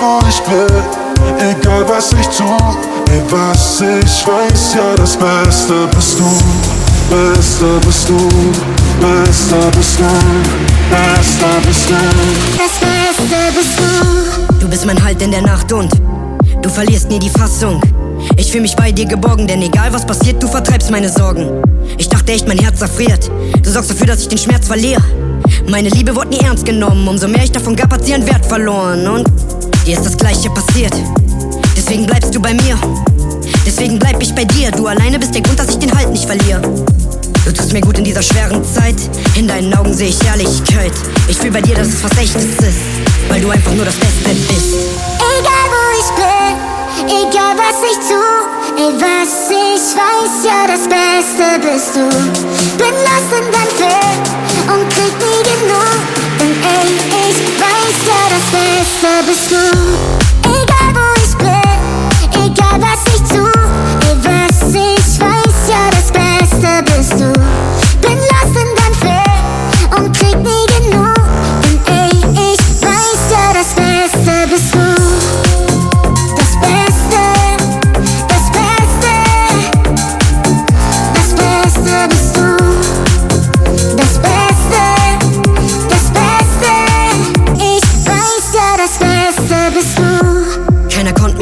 wo ich bin, egal was ich tu, ey, was ich weiß, ja, das Beste bist du, Beste bist du, Beste bist du, Beste bist du. Das Beste bist du. Du bist mein Halt in der Nacht und du verlierst nie die Fassung. Ich fühl mich bei dir geborgen, denn egal was passiert, du vertreibst meine Sorgen. Ich dachte echt, mein Herz erfriert. Du sorgst dafür, dass ich den Schmerz verliere. Meine Liebe wurde nie ernst genommen, umso mehr ich davon gab, hat sie ihren Wert verloren. Und dir ist das Gleiche passiert. Deswegen bleibst du bei mir. Deswegen bleib ich bei dir. Du alleine bist der Grund, dass ich den Halt nicht verliere. Du tust mir gut in dieser schweren Zeit. In deinen Augen sehe ich Ehrlichkeit. Ich fühl bei dir, dass es was echtes ist. Weil du einfach nur das Beste bist. Egal wo ich bin, egal was ich tu, ey, was ich weiß, ja, das Beste bist du. Bin lost in deinem Film und krieg nie Beste bist du.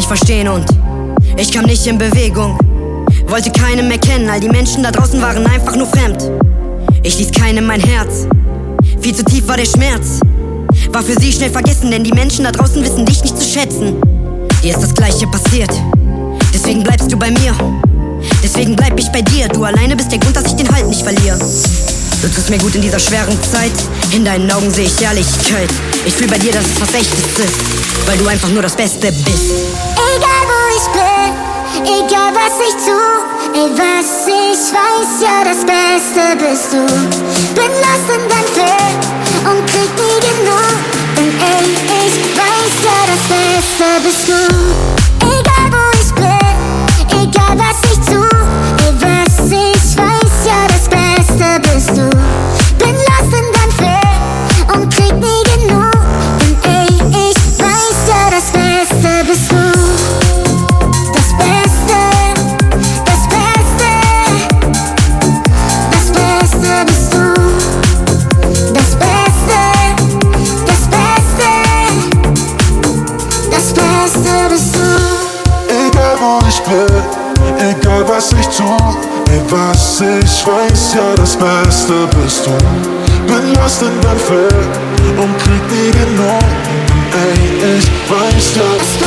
Verstehen und ich kam nicht in Bewegung. Wollte keinen mehr kennen, all die Menschen da draußen waren einfach nur fremd. Ich ließ keinem mein Herz, viel zu tief war der Schmerz. War für sie schnell vergessen, denn die Menschen da draußen wissen dich nicht zu schätzen. Dir ist das Gleiche passiert, deswegen bleibst du bei mir. Deswegen bleib ich bei dir, du alleine bist der Grund, dass ich den Halt nicht verliere. Du tust mir gut in dieser schweren Zeit, in deinen Augen sehe ich Ehrlichkeit. Ich fühl bei dir, dass es was echtes ist, weil du einfach nur das Beste bist. Egal wo ich bin, egal was ich tu, ey, was ich weiß, ja, das Beste bist du. Bin lost in deinem Film und krieg nie genug, denn ey, ich weiß, ja, das Beste bist du. Ich bin, egal was ich tu, ey, was ich weiß, ja, das Beste bist du. Bin lost in deinem Film und krieg nie genug, ey, ich weiß ja, Das